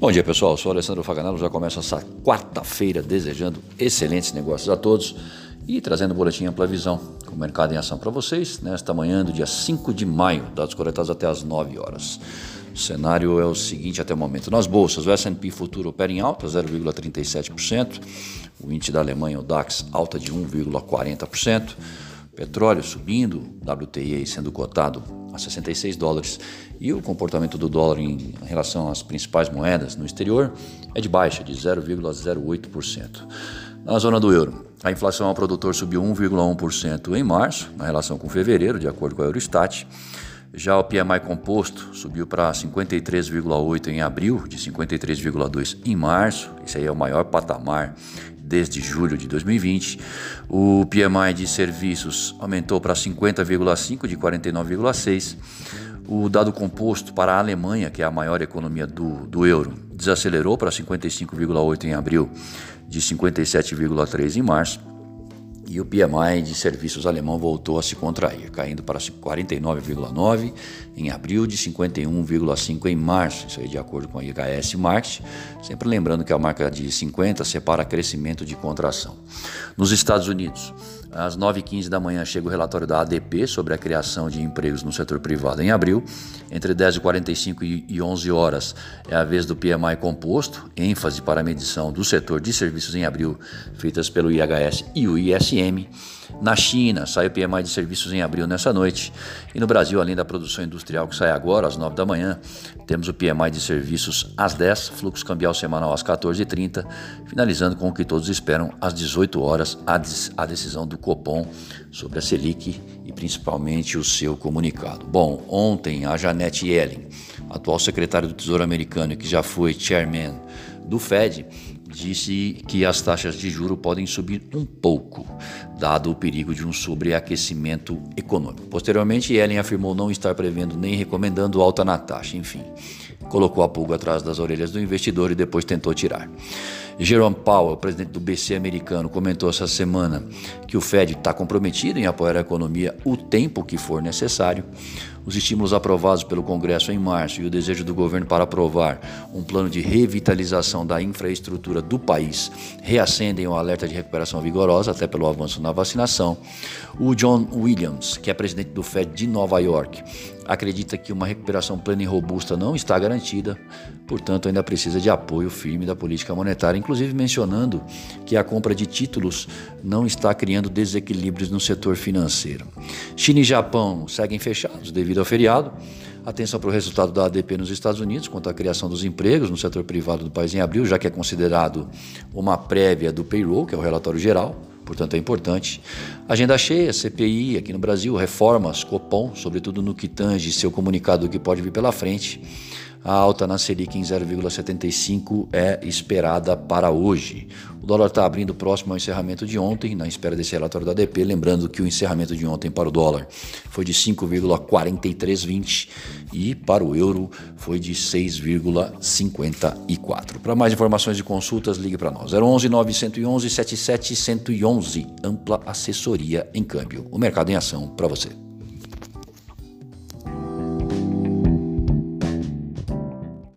Bom dia pessoal, eu sou Alessandro Faganello, já começo essa quarta-feira desejando excelentes negócios a todos e trazendo um boletim ampla visão com o mercado em ação para vocês nesta manhã do dia 5 de maio, dados coletados até as 9 horas. O cenário é o seguinte até o momento. Nas bolsas, o S&P futuro opera em alta, 0,37%. O índice da Alemanha, o DAX, alta de 1,40%. Petróleo subindo, WTI sendo cotado a 66 dólares. E o comportamento do dólar em relação às principais moedas no exterior é de baixa, de 0,08%. Na zona do euro, a inflação ao produtor subiu 1,1% em março, na relação com fevereiro, de acordo com a Eurostat. Já o PMI composto subiu para 53,8 em abril, de 53,2 em março. Esse aí é o maior patamar desde julho de 2020. O PMI de serviços aumentou para 50,5 de 49,6. O dado composto para a Alemanha, que é a maior economia do, do euro, desacelerou para 55,8 em abril, de 57,3 em março. E o PMI de serviços alemão voltou a se contrair, caindo para 49,9 em abril, de 51,5 em março, isso aí de acordo com a IHS Market, sempre lembrando que a marca de 50 separa crescimento de contração. Nos Estados Unidos, às 9h15 da manhã chega o relatório da ADP sobre a criação de empregos no setor privado em abril. Entre 10h45 e 11 horas é a vez do PMI composto, ênfase para a medição do setor de serviços em abril, feitas pelo IHS e o ISM. Na China, sai o PMI de serviços em abril nessa noite. E no Brasil, além da produção industrial que sai agora, às 9 da manhã, temos o PMI de serviços às 10, fluxo cambial semanal às 14h30, finalizando com o que todos esperam, às 18 horas, a decisão do Copom sobre a Selic e principalmente o seu comunicado. Bom, ontem a Janete Yellen, atual secretária do Tesouro americano que já foi chairman do Fed, disse que as taxas de juro podem subir um pouco, dado o perigo de um sobreaquecimento econômico. Posteriormente, Ellen afirmou não estar prevendo nem recomendando alta na taxa, enfim, colocou a pulga atrás das orelhas do investidor e depois tentou tirar. Jerome Powell, presidente do BC americano, comentou essa semana que o Fed está comprometido em apoiar a economia o tempo que for necessário. Os estímulos aprovados pelo Congresso em março e o desejo do governo para aprovar um plano de revitalização da infraestrutura do país reacendem o alerta de recuperação vigorosa, até pelo avanço na vacinação. O John Williams, que é presidente do Fed de Nova York, acredita que uma recuperação plena e robusta não está garantida, portanto, ainda precisa de apoio firme da política monetária, inclusive mencionando que a compra de títulos não está criando desequilíbrios no setor financeiro. China e Japão seguem fechados devido ao feriado. Atenção para o resultado da ADP nos Estados Unidos quanto à criação dos empregos no setor privado do país em abril, já que é considerado uma prévia do payroll, que é o relatório geral portanto é importante. Agenda cheia, CPI aqui no Brasil, reformas, Copom, sobretudo no que tange seu comunicado do que pode vir pela frente. A alta na Selic em 0,75 é esperada para hoje. O dólar está abrindo próximo ao encerramento de ontem, na espera desse relatório da ADP. Lembrando que o encerramento de ontem para o dólar foi de 5,4320 e para o euro foi de 6,54. Para mais informações e consultas, ligue para nós. 011 911 77 111. Ampla assessoria em câmbio. O mercado em ação para você.